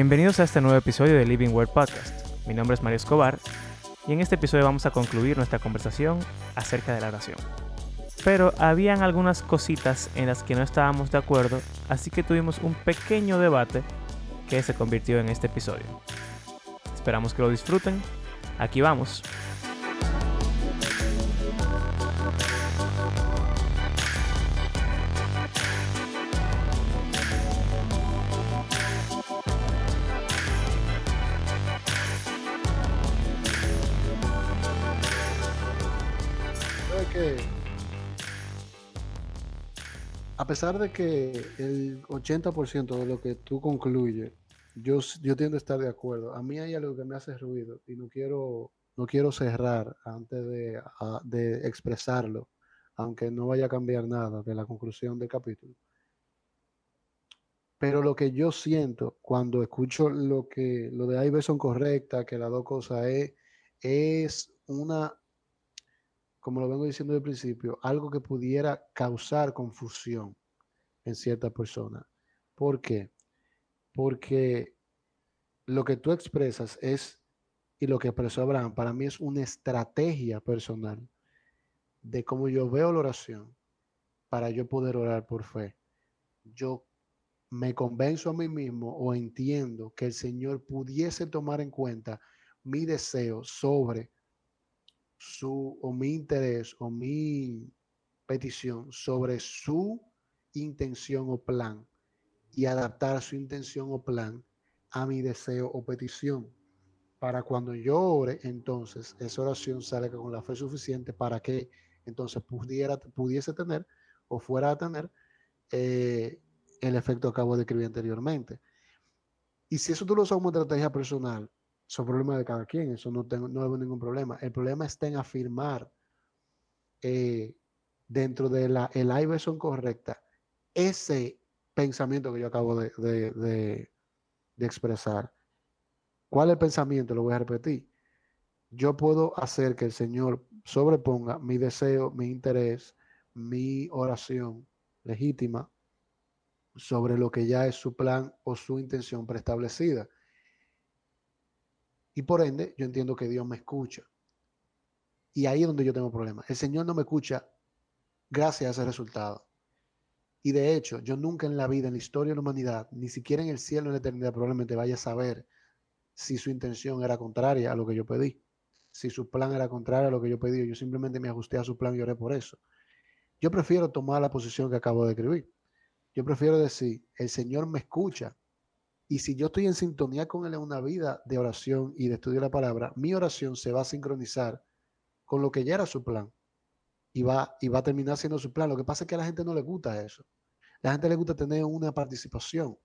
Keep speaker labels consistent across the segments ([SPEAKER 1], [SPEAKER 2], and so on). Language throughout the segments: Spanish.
[SPEAKER 1] Bienvenidos a este nuevo episodio de Living Word Podcast. Mi nombre es Mario Escobar y en este episodio vamos a concluir nuestra conversación acerca de la oración. Pero habían algunas cositas en las que no estábamos de acuerdo, así que tuvimos un pequeño debate que se convirtió en este episodio. Esperamos que lo disfruten. Aquí vamos.
[SPEAKER 2] A pesar de que el 80% de lo que tú concluyes, yo, yo tiendo a estar de acuerdo. A mí hay algo que me hace ruido y no quiero, no quiero cerrar antes de, de expresarlo, aunque no vaya a cambiar nada de la conclusión del capítulo. Pero lo que yo siento cuando escucho lo que lo de A son correctas, que las dos cosas es, es una como lo vengo diciendo al principio, algo que pudiera causar confusión en cierta persona. ¿Por qué? Porque lo que tú expresas es, y lo que expresó Abraham, para mí es una estrategia personal de cómo yo veo la oración para yo poder orar por fe. Yo me convenzo a mí mismo o entiendo que el Señor pudiese tomar en cuenta mi deseo sobre su o mi interés o mi petición sobre su intención o plan y adaptar su intención o plan a mi deseo o petición. Para cuando yo ore, entonces esa oración salga con la fe suficiente para que entonces pudiera, pudiese tener o fuera a tener eh, el efecto que acabo de escribir anteriormente. Y si eso tú lo usas como estrategia personal, son problemas de cada quien, eso no tengo, no ningún problema. El problema está en afirmar eh, dentro de la el Iverson correcta ese pensamiento que yo acabo de, de, expresar. ¿Cuál es el pensamiento? Lo voy a repetir. Yo puedo hacer que el Señor sobreponga mi deseo, mi interés, mi oración legítima sobre lo que ya es su plan o su intención preestablecida. Y por ende, yo entiendo que Dios me escucha. Y ahí es donde yo tengo problemas. El Señor no me escucha gracias a ese resultado. Y de hecho, yo nunca en la vida, en la historia de la humanidad, ni siquiera en el cielo, en la eternidad, probablemente vaya a saber si su intención era contraria a lo que yo pedí. Si su plan era contrario a lo que yo pedí. Yo simplemente me ajusté a su plan y oré por eso. Yo prefiero tomar la posición que acabo de escribir. Yo prefiero decir, el Señor me escucha y si yo estoy en sintonía con Él en una vida de oración y de estudio de la palabra, mi oración se va a sincronizar con lo que ya era su plan. Y va, y va a terminar siendo su plan. Lo que pasa es que a la gente no le gusta eso. La gente le gusta tener una participación,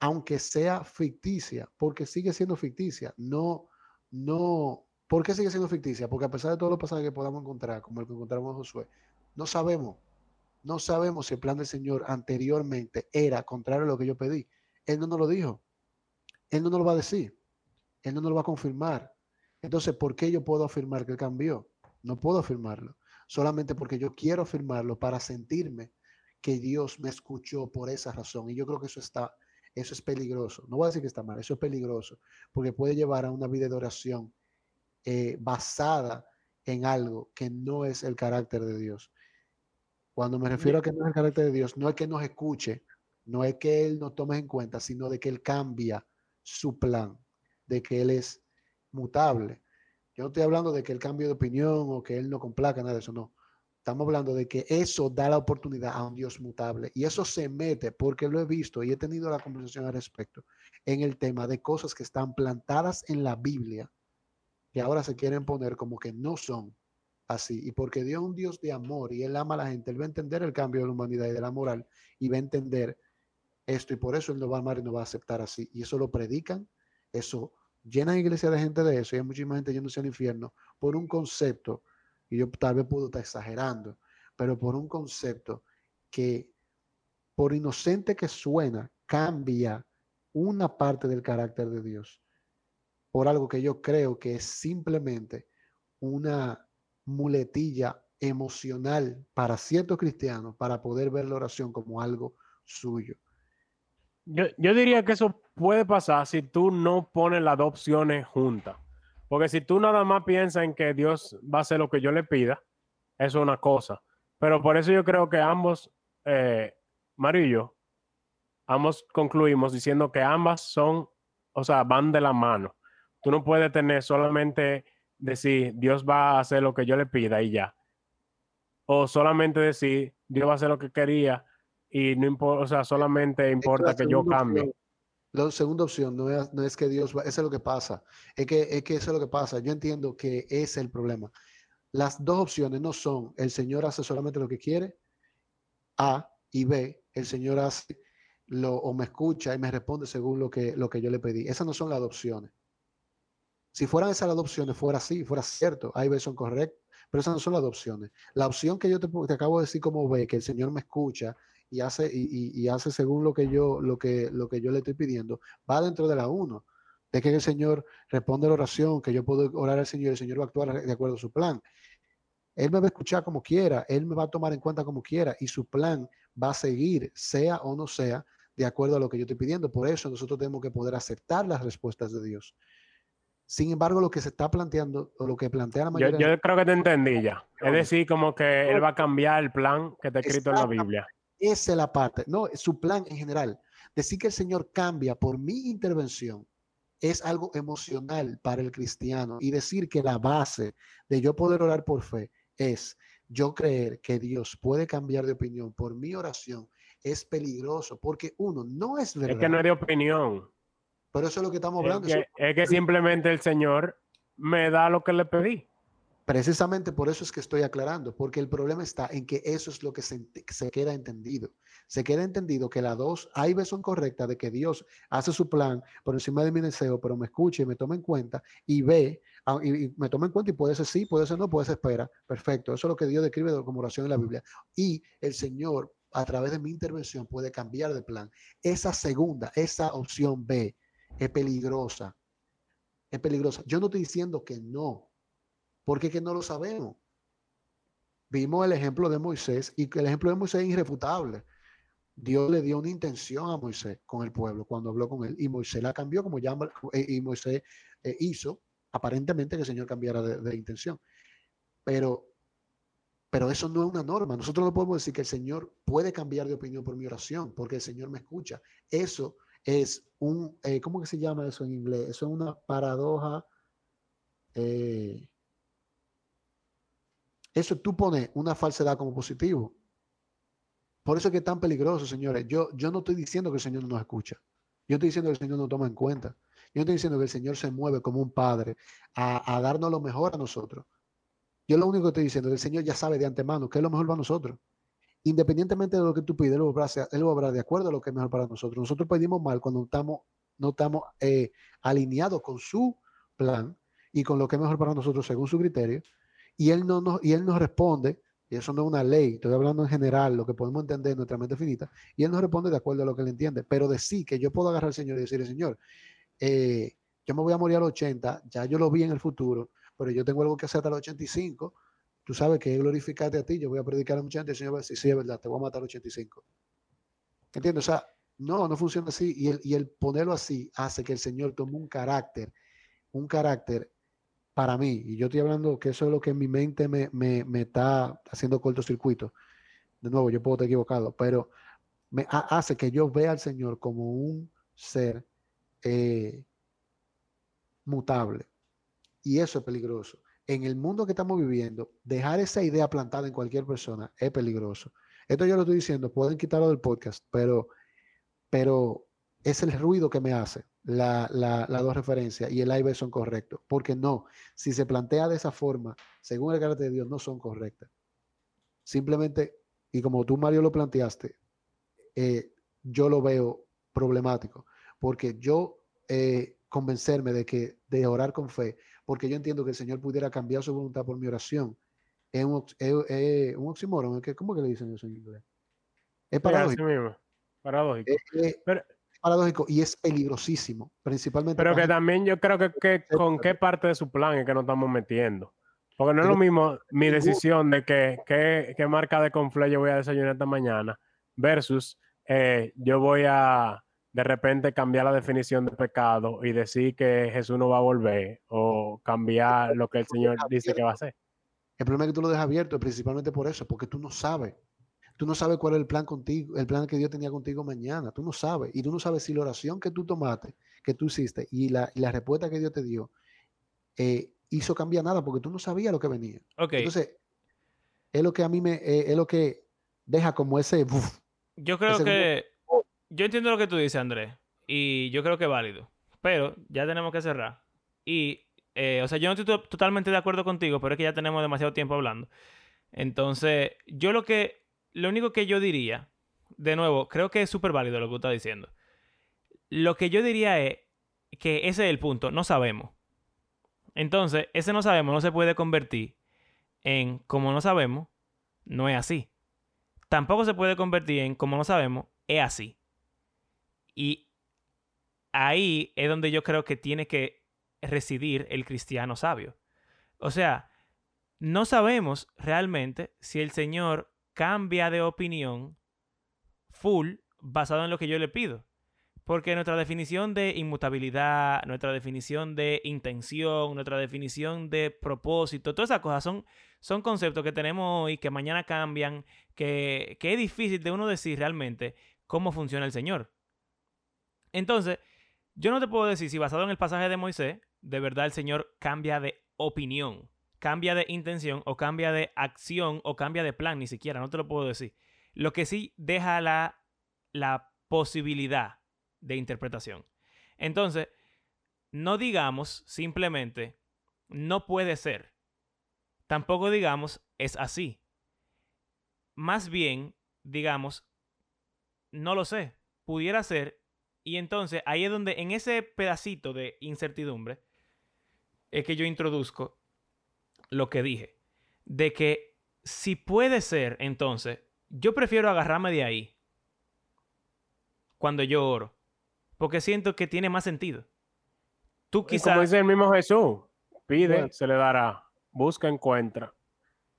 [SPEAKER 2] aunque sea ficticia, porque sigue siendo ficticia. No, no. ¿Por qué sigue siendo ficticia? Porque a pesar de todos los pasajes que podamos encontrar, como el que encontramos en Josué, no sabemos, no sabemos si el plan del Señor anteriormente era contrario a lo que yo pedí. Él no nos lo dijo. Él no nos lo va a decir. Él no nos lo va a confirmar. Entonces, ¿por qué yo puedo afirmar que él cambió? No puedo afirmarlo. Solamente porque yo quiero afirmarlo para sentirme que Dios me escuchó por esa razón. Y yo creo que eso está, eso es peligroso. No voy a decir que está mal, eso es peligroso, porque puede llevar a una vida de oración eh, basada en algo que no es el carácter de Dios. Cuando me refiero a que no es el carácter de Dios, no es que nos escuche, no es que Él nos tome en cuenta, sino de que Él cambia su plan, de que Él es mutable. Yo no estoy hablando de que Él cambie de opinión o que Él no complaca, nada de eso, no. Estamos hablando de que eso da la oportunidad a un Dios mutable. Y eso se mete, porque lo he visto y he tenido la conversación al respecto, en el tema de cosas que están plantadas en la Biblia, que ahora se quieren poner como que no son así. Y porque Dios es un Dios de amor y Él ama a la gente, Él va a entender el cambio de la humanidad y de la moral y va a entender esto y por eso él no va a amar y no va a aceptar así. Y eso lo predican, eso llena iglesia de gente de eso y hay muchísima gente yéndose al infierno por un concepto, y yo tal vez puedo estar exagerando, pero por un concepto que por inocente que suena, cambia una parte del carácter de Dios por algo que yo creo que es simplemente una muletilla emocional para ciertos cristianos para poder ver la oración como algo suyo.
[SPEAKER 3] Yo, diría que eso puede pasar si tú no pones las dos opciones juntas. Porque si tú nada más piensas en que Dios va a hacer lo que yo le pida, eso es una cosa. Pero por eso yo creo que ambos, eh, Mario y yo, ambos concluimos diciendo que ambas son, o sea, van de la mano. Tú no puedes tener solamente decir Dios va a hacer lo que yo le pida y ya. O solamente decir Dios va a hacer lo que quería y no importa, o sea, solamente importa que yo cambie.
[SPEAKER 2] La segunda opción no es, no es que Dios va, eso es lo que pasa. Es que, es que eso es lo que pasa. Yo entiendo que ese es el problema. Las dos opciones no son el Señor hace solamente lo que quiere, A, y B, el Señor hace lo, o me escucha y me responde según lo que, lo que yo le pedí. Esas no son las opciones. Si fueran esas las opciones, fuera así, fuera cierto, A y B son correctas, pero esas no son las opciones. La opción que yo te, te acabo de decir como B, que el Señor me escucha y hace, y, y, hace según lo que, yo, lo, que, lo que yo le estoy pidiendo, va dentro de la 1 de que el Señor responde la oración, que yo puedo orar al Señor y el Señor va a actuar de acuerdo a su plan. Él me va a escuchar como quiera, Él me va a tomar en cuenta como quiera y su plan va a seguir, sea o no sea, de acuerdo a lo que yo estoy pidiendo. Por eso nosotros tenemos que poder aceptar las respuestas de Dios. Sin embargo, lo que se está planteando, o lo que plantea la
[SPEAKER 3] mayoría... Yo, yo creo que te entendí ya. Es decir, como que Él va a cambiar el plan que está escrito en la Biblia.
[SPEAKER 2] Esa es la parte. No, su plan en general. Decir que el Señor cambia por mi intervención es algo emocional para el cristiano y decir que la base de yo poder orar por fe es yo creer que Dios puede cambiar de opinión por mi oración es peligroso porque uno no es verdad.
[SPEAKER 3] Es que no es de opinión.
[SPEAKER 2] Pero eso es lo que estamos hablando.
[SPEAKER 3] Es que, es que simplemente el Señor me da lo que le pedí.
[SPEAKER 2] Precisamente por eso es que estoy aclarando, porque el problema está en que eso es lo que se, queda entendido. Se queda entendido que las dos veces son correctas de que Dios hace su plan por encima de mi deseo, pero me escucha y me toma en cuenta y ve, ah, y, me toma en cuenta y puede ser sí, puede ser no, puede ser espera. Perfecto. Eso es lo que Dios describe como oración en la Biblia. Y el Señor, a través de mi intervención, puede cambiar de plan. Esa segunda, esa opción B, es peligrosa. Es peligrosa. Yo no estoy diciendo que no porque que no lo sabemos. Vimos el ejemplo de Moisés y que el ejemplo de Moisés es irrefutable. Dios le dio una intención a Moisés con el pueblo cuando habló con él y Moisés la cambió como ya eh, y Moisés eh, hizo aparentemente que el Señor cambiara de, intención. Pero, pero eso no es una norma. Nosotros no podemos decir que el Señor puede cambiar de opinión por mi oración porque el Señor me escucha. Eso es un, eh, ¿cómo que se llama eso en inglés? Eso es una paradoja. Eso tú pones una falsedad como positivo. Por eso es que es tan peligroso, señores. Yo, yo no estoy diciendo que el Señor no nos escucha. Yo estoy diciendo que el Señor no toma en cuenta. Yo estoy diciendo que el Señor se mueve como un padre a, darnos lo mejor a nosotros. Yo lo único que estoy diciendo es que el Señor ya sabe de antemano qué es lo mejor para nosotros. Independientemente de lo que tú pides, Él lo va a de acuerdo a lo que es mejor para nosotros. Nosotros pedimos mal cuando estamos, no estamos eh, alineados con su plan y con lo que es mejor para nosotros según su criterio y él, no nos, y él nos responde, y eso no es una ley, estoy hablando en general, lo que podemos entender en nuestra mente finita, y él nos responde de acuerdo a lo que él entiende, pero decir que yo puedo agarrar al Señor y decirle, Señor, eh, yo me voy a morir a los 80, ya yo lo vi en el futuro, pero yo tengo algo que hacer hasta los 85, tú sabes que es glorificarte a ti, yo voy a predicar a los 80, el Señor va a decir, sí, es verdad, te voy a matar a los 85. ¿Entiendes? O sea, no, no funciona así, y el, y el ponerlo así hace que el Señor tome un carácter, un carácter para mí, y yo estoy hablando que eso es lo que en mi mente me, me, está haciendo cortocircuito. De nuevo, yo puedo estar equivocado, pero me hace que yo vea al Señor como un ser eh, mutable. Y eso es peligroso. En el mundo que estamos viviendo, dejar esa idea plantada en cualquier persona es peligroso. Esto yo lo estoy diciendo, pueden quitarlo del podcast, pero, pero es el ruido que me hace las la, dos referencias y el A y B son correctos. Porque no, si se plantea de esa forma, según el carácter de Dios, no son correctas. Simplemente, y como tú, Mario, lo planteaste, eh, yo lo veo problemático. Porque yo eh, convencerme de que de orar con fe, porque yo entiendo que el Señor pudiera cambiar su voluntad por mi oración, es un, es, un oxímoron. ¿Cómo que le dicen eso en inglés?
[SPEAKER 3] Es paradójico. paradójico.
[SPEAKER 2] Eh, paradójico y es peligrosísimo, principalmente.
[SPEAKER 3] Pero que también yo creo que, con qué parte de su plan es que nos estamos metiendo. Porque no es lo mismo mi decisión de que qué marca de confle yo voy a desayunar esta mañana versus eh, yo voy a de repente cambiar la definición de pecado y decir que Jesús no va a volver o cambiar lo que el Señor dice que va a hacer.
[SPEAKER 2] El problema es que tú lo dejas abierto, principalmente por eso, porque tú no sabes. Tú no sabes cuál es el plan contigo, el plan que Dios tenía contigo mañana. Tú no sabes. Y tú no sabes si la oración que tú tomaste, que tú hiciste, y la, y la respuesta que Dios te dio, eh, hizo cambiar nada, porque tú no sabías lo que venía.
[SPEAKER 1] Ok.
[SPEAKER 2] Entonces, es lo que a mí me, eh, es lo que deja como ese, uf,
[SPEAKER 1] Yo creo
[SPEAKER 2] Ese
[SPEAKER 1] que. Yo entiendo lo que tú dices, Andrés. Y yo creo que es válido. Pero ya tenemos que cerrar. Y, eh, o sea, yo no estoy to- totalmente de acuerdo contigo, pero es que ya tenemos demasiado tiempo hablando. Entonces, yo lo que. Lo único que yo diría, de nuevo, creo que es súper válido lo que tú estás diciendo. Lo que yo diría es que ese es el punto, no sabemos. Entonces, ese no sabemos no se puede convertir en como no sabemos, no es así tampoco se puede convertir en, como no sabemos, es así. Y ahí es donde yo creo que tiene que residir el cristiano sabio. O sea, no sabemos realmente si el Señor cambia de opinión full basado en lo que yo le pido. Porque nuestra definición de inmutabilidad, nuestra definición de intención, nuestra definición de propósito, todas esas cosas son, son conceptos que tenemos hoy, que mañana cambian, que, que es difícil de uno decir realmente cómo funciona el Señor. Entonces, yo no te puedo decir si basado en el pasaje de Moisés, de verdad el Señor cambia de opinión, cambia de intención o cambia de acción o cambia de plan, ni siquiera, no te lo puedo decir. Lo que sí deja la, la posibilidad de interpretación. Entonces, no digamos simplemente, no puede ser. Tampoco digamos, es así. Más bien, digamos, no lo sé, pudiera ser. Y entonces ahí es donde, en ese pedacito de incertidumbre, es que yo introduzco lo que dije. De que si puede ser, entonces, yo prefiero agarrarme de ahí cuando yo oro. Porque siento que tiene más sentido. Tú
[SPEAKER 3] Y como
[SPEAKER 1] quizás...
[SPEAKER 3] dice el mismo Jesús, pide,
[SPEAKER 2] Bueno.
[SPEAKER 3] se le dará, busca, encuentra,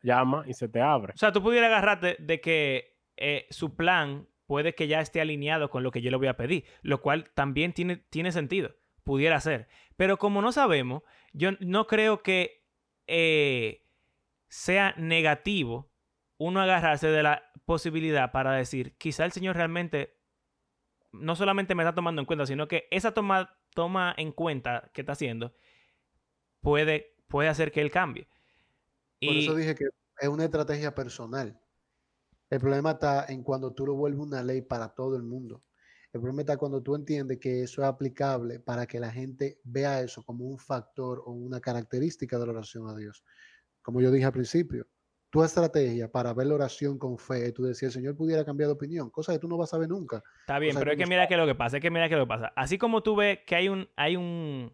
[SPEAKER 3] llama y se te abre.
[SPEAKER 1] O sea, tú pudieras agarrarte de que eh, su plan puede que ya esté alineado con lo que yo le voy a pedir, lo cual también tiene, tiene sentido, pudiera ser. Pero como no sabemos, yo no creo que eh, sea negativo uno agarrarse de la posibilidad para decir, quizá el Señor realmente no solamente me está tomando en cuenta, sino que esa toma, toma en cuenta que está haciendo puede, puede hacer que Él cambie.
[SPEAKER 2] Por
[SPEAKER 1] Y-
[SPEAKER 2] eso dije que es una estrategia personal. El problema está en cuando tú lo vuelves una ley para todo el mundo. El problema está cuando tú entiendes que eso es aplicable para que la gente vea eso como un factor o una característica de la oración a Dios. Como yo dije al principio, tu estrategia para ver la oración con fe es tú decir, el Señor pudiera cambiar de opinión, cosa que tú no vas a ver nunca.
[SPEAKER 1] Está bien,
[SPEAKER 2] sea,
[SPEAKER 1] pero es que mira que lo que pasa, es que mira que lo que pasa. Así como tú ves que hay un, hay un,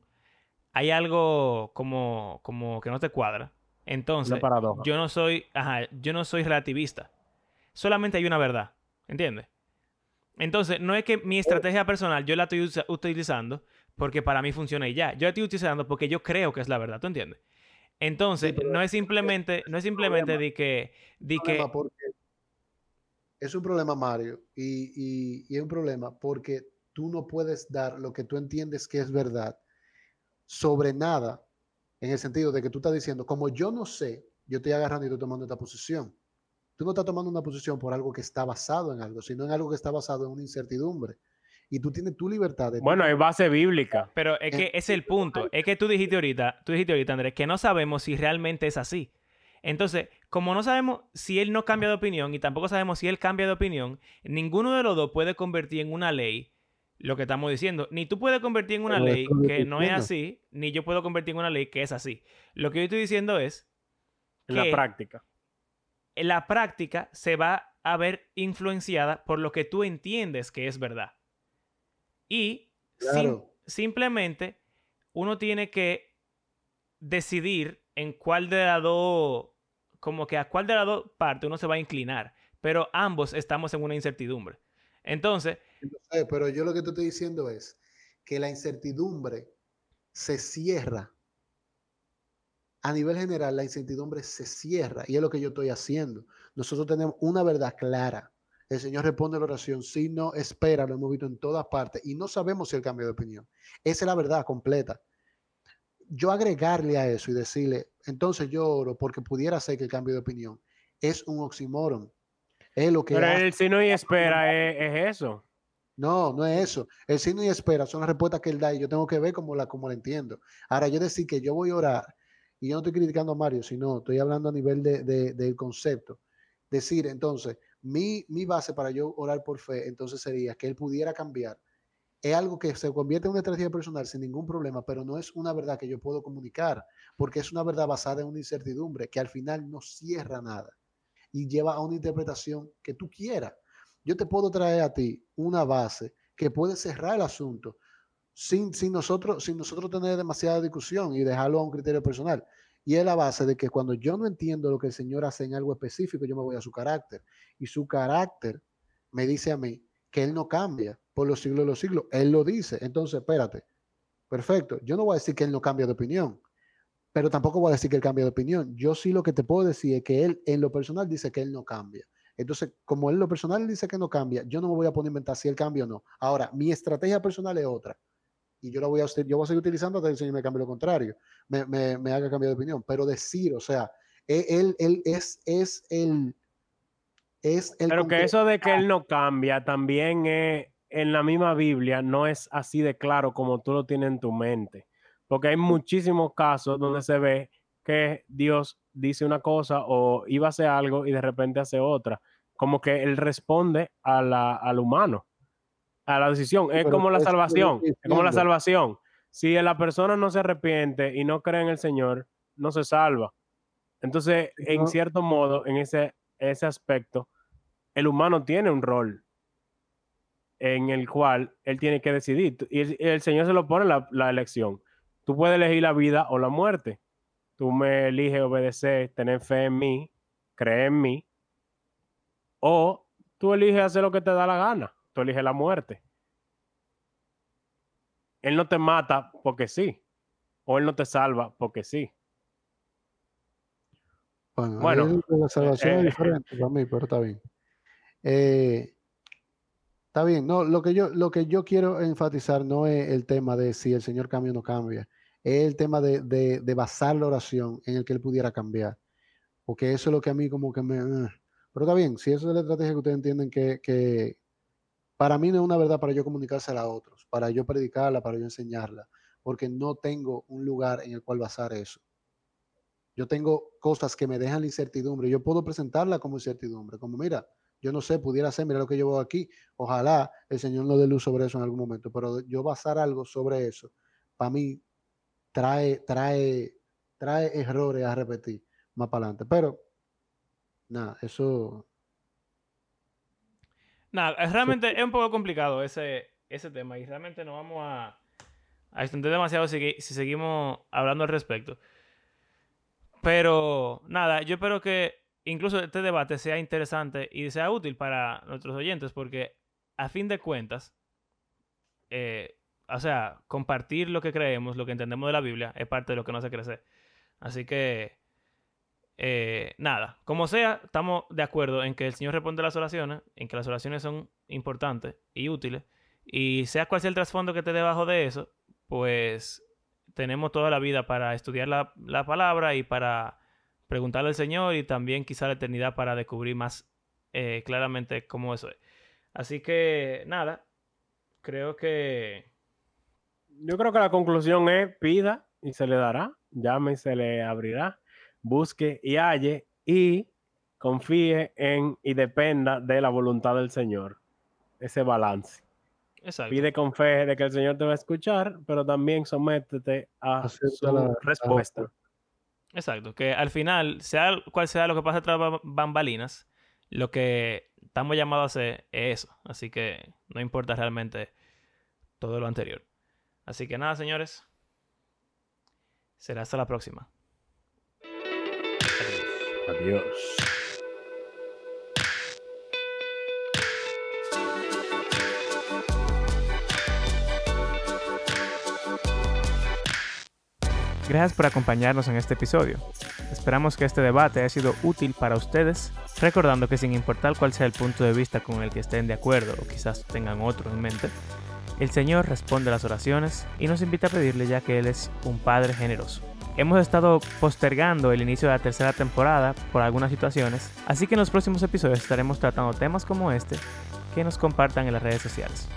[SPEAKER 1] hay algo como, como que no te cuadra. Entonces, yo no soy, ajá, yo no soy relativista. Solamente hay una verdad, ¿entiendes? Entonces, no es que mi estrategia personal yo la estoy utilizando porque para mí funciona y ya. Yo la estoy utilizando porque yo creo que es la verdad, ¿tú entiendes? Entonces, no es simplemente, no es simplemente de que, de que,
[SPEAKER 2] es un problema, Mario, y, y- y es un problema porque tú no puedes dar lo que tú entiendes que es verdad sobre nada, en el sentido de que tú estás diciendo, como yo no sé, yo estoy agarrando y estoy tomando esta posición. Tú no estás tomando una posición por algo que está basado en algo, sino en algo que está basado en una incertidumbre. Y tú tienes tu libertad de...
[SPEAKER 3] Bueno, hay base bíblica.
[SPEAKER 1] Pero es que ese es el punto. Es que tú dijiste ahorita, tú dijiste ahorita, Andrés, que no sabemos si realmente es así. Entonces, como no sabemos si él no cambia de opinión y tampoco sabemos si él cambia de opinión, ninguno de los dos puede convertir en una ley lo que estamos diciendo. Ni tú puedes convertir en una
[SPEAKER 2] Pero
[SPEAKER 1] ley
[SPEAKER 2] es que
[SPEAKER 1] no es así, ni yo puedo convertir en una ley que es así. Lo que yo estoy diciendo es
[SPEAKER 3] En la práctica.
[SPEAKER 1] La práctica se va a ver influenciada por lo que tú entiendes que es verdad. Y sim- simplemente uno tiene que decidir en cuál de las dos, como que a cuál de las dos partes uno se va a inclinar. Pero ambos estamos en una incertidumbre. Entonces,
[SPEAKER 2] pero yo lo que te estoy diciendo es que la incertidumbre se cierra. A nivel general, la incertidumbre se cierra y es lo que yo estoy haciendo. Nosotros tenemos una verdad clara. el Señor responde la oración. Si no espera, lo hemos visto en todas partes y no sabemos si él cambia de opinión. Esa es la verdad completa. Yo agregarle a eso y decirle, entonces yo oro porque pudiera ser que el cambio de opinión es un oxímoron. Es lo que
[SPEAKER 3] Pero
[SPEAKER 2] hace-
[SPEAKER 3] el si no y espera es, es eso.
[SPEAKER 2] No, no es eso. El signo y espera son las respuestas que él da y yo tengo que ver cómo la, cómo la entiendo. Ahora, yo decir que yo voy a orar, y yo no estoy criticando a Mario, sino estoy hablando a nivel de, de- del concepto. Decir, entonces, mi, mi base para yo orar por fe, entonces sería que él pudiera cambiar. Es algo que se convierte en una estrategia personal sin ningún problema, pero no es una verdad que yo puedo comunicar, porque es una verdad basada en una incertidumbre que al final no cierra nada y lleva a una interpretación que tú quieras. Yo te puedo traer a ti una base que puede cerrar el asunto sin, sin, nosotros, sin nosotros tener demasiada discusión y dejarlo a un criterio personal. Y es la base de que cuando yo no entiendo lo que el Señor hace en algo específico, yo me voy a su carácter. Y su carácter me dice a mí que Él no cambia por los siglos de los siglos. Él lo dice. Entonces, espérate. Perfecto. Yo no voy a decir que Él no cambia de opinión, pero tampoco voy a decir que Él cambia de opinión. Yo sí lo que te puedo decir es que Él en lo personal dice que Él no cambia. Entonces, como él en lo personal dice que no cambia, yo no me voy a poner a inventar si él cambia o no. Ahora, mi estrategia personal es otra. Y yo la voy a, yo voy a seguir utilizando hasta que el Señor me cambie lo contrario, me, me, me haga cambiar de opinión. Pero decir, o sea, él, él, él es, es el... Es el
[SPEAKER 3] Pero que eso de que él no cambia también es, en la misma Biblia no es así de claro como tú lo tienes en tu mente. Porque hay muchísimos casos donde se ve que Dios dice una cosa o iba a hacer algo y de repente hace otra. Como que él responde a la, al humano, a la decisión. Es
[SPEAKER 2] pero
[SPEAKER 3] como la salvación. Es como la salvación. Si la persona no se arrepiente y no cree en el Señor, no se salva. Entonces, en cierto modo, en ese, ese aspecto, el humano tiene un rol en el cual él tiene que decidir. Y el, el Señor se lo pone la, la elección. Tú puedes elegir la vida o la muerte. Tú me eliges obedecer, tener fe en mí, creer en mí. O tú eliges hacer lo que te da la gana. Tú eliges la muerte. Él no te mata porque sí. O él no te salva porque sí.
[SPEAKER 2] Bueno, la salvación
[SPEAKER 3] eh,
[SPEAKER 2] es diferente para mí, pero está bien. Eh, está bien, no, lo que yo, lo que yo quiero enfatizar no es el tema de si el Señor cambia o no cambia, es el tema de, de- de basar la oración en el que Él pudiera cambiar, porque eso es lo que a mí como que me... eh. Pero está bien, si eso es la estrategia que ustedes entienden que, que para mí no es una verdad para yo comunicársela a otros, para yo predicarla, para yo enseñarla, porque no tengo un lugar en el cual basar eso. Yo tengo cosas que me dejan la incertidumbre. Yo puedo presentarla como incertidumbre, como mira, yo no sé, pudiera ser, mira lo que yo veo aquí. Ojalá el Señor nos dé luz sobre eso en algún momento, pero yo basar algo sobre eso, para mí, trae, trae, trae errores a repetir más para adelante. Pero, nada, eso,
[SPEAKER 1] Nada, realmente es un poco complicado ese, ese tema y realmente no vamos a, a extender demasiado si, si seguimos hablando al respecto. Pero nada, yo espero que incluso este debate sea interesante y sea útil para nuestros oyentes porque a fin de cuentas, eh, o sea, compartir lo que creemos, lo que entendemos de la Biblia es parte de lo que nos hace crecer. Así que, eh, nada, como sea, estamos de acuerdo en que el Señor responde a las oraciones, en que las oraciones son importantes y útiles, y sea cual sea el trasfondo que esté debajo de eso, pues tenemos toda la vida para estudiar la, la palabra y para preguntarle al Señor y también quizá la eternidad para descubrir más eh, claramente cómo eso es. Así que, nada, creo que...
[SPEAKER 3] Yo creo que la conclusión es pida y se le dará, llame y se le abrirá, busque y halle y confíe en y dependa de la voluntad del Señor. Ese balance.
[SPEAKER 1] Exacto.
[SPEAKER 3] Pide con fe de que el Señor te va a escuchar, pero también sométete a su
[SPEAKER 2] la- la
[SPEAKER 3] respuesta.
[SPEAKER 1] Exacto, que al final, sea cual sea lo que pase tras ba- bambalinas, lo que estamos llamados a hacer es eso. Así que no importa realmente todo lo anterior. Así que nada, señores. Será hasta la próxima.
[SPEAKER 3] Adiós.
[SPEAKER 1] Gracias por acompañarnos en este episodio. Esperamos que este debate haya sido útil para ustedes, recordando que sin importar cuál sea el punto de vista con el que estén de acuerdo o quizás tengan otro en mente, el Señor responde las oraciones y nos invita a pedirle ya que Él es un Padre generoso. Hemos estado postergando el inicio de la tercera temporada por algunas situaciones, así que en los próximos episodios estaremos tratando temas como este que nos compartan en las redes sociales.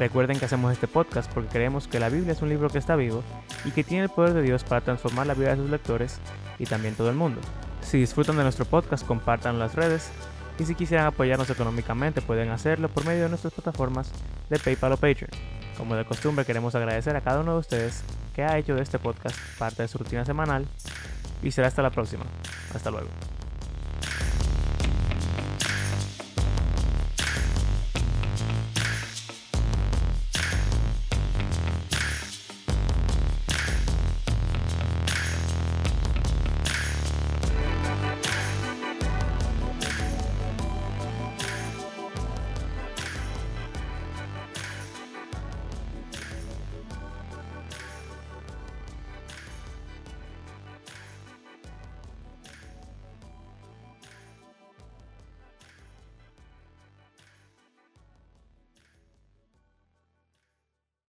[SPEAKER 1] Recuerden que hacemos este podcast porque creemos que la Biblia es un libro que está vivo y que tiene el poder de Dios para transformar la vida de sus lectores y también todo el mundo. Si disfrutan de nuestro podcast, compartan las redes y si quisieran apoyarnos económicamente pueden hacerlo por medio de nuestras plataformas de PayPal o Patreon. Como de costumbre queremos agradecer a cada uno de ustedes que ha hecho de este podcast parte de su rutina semanal y será hasta la próxima. Hasta luego.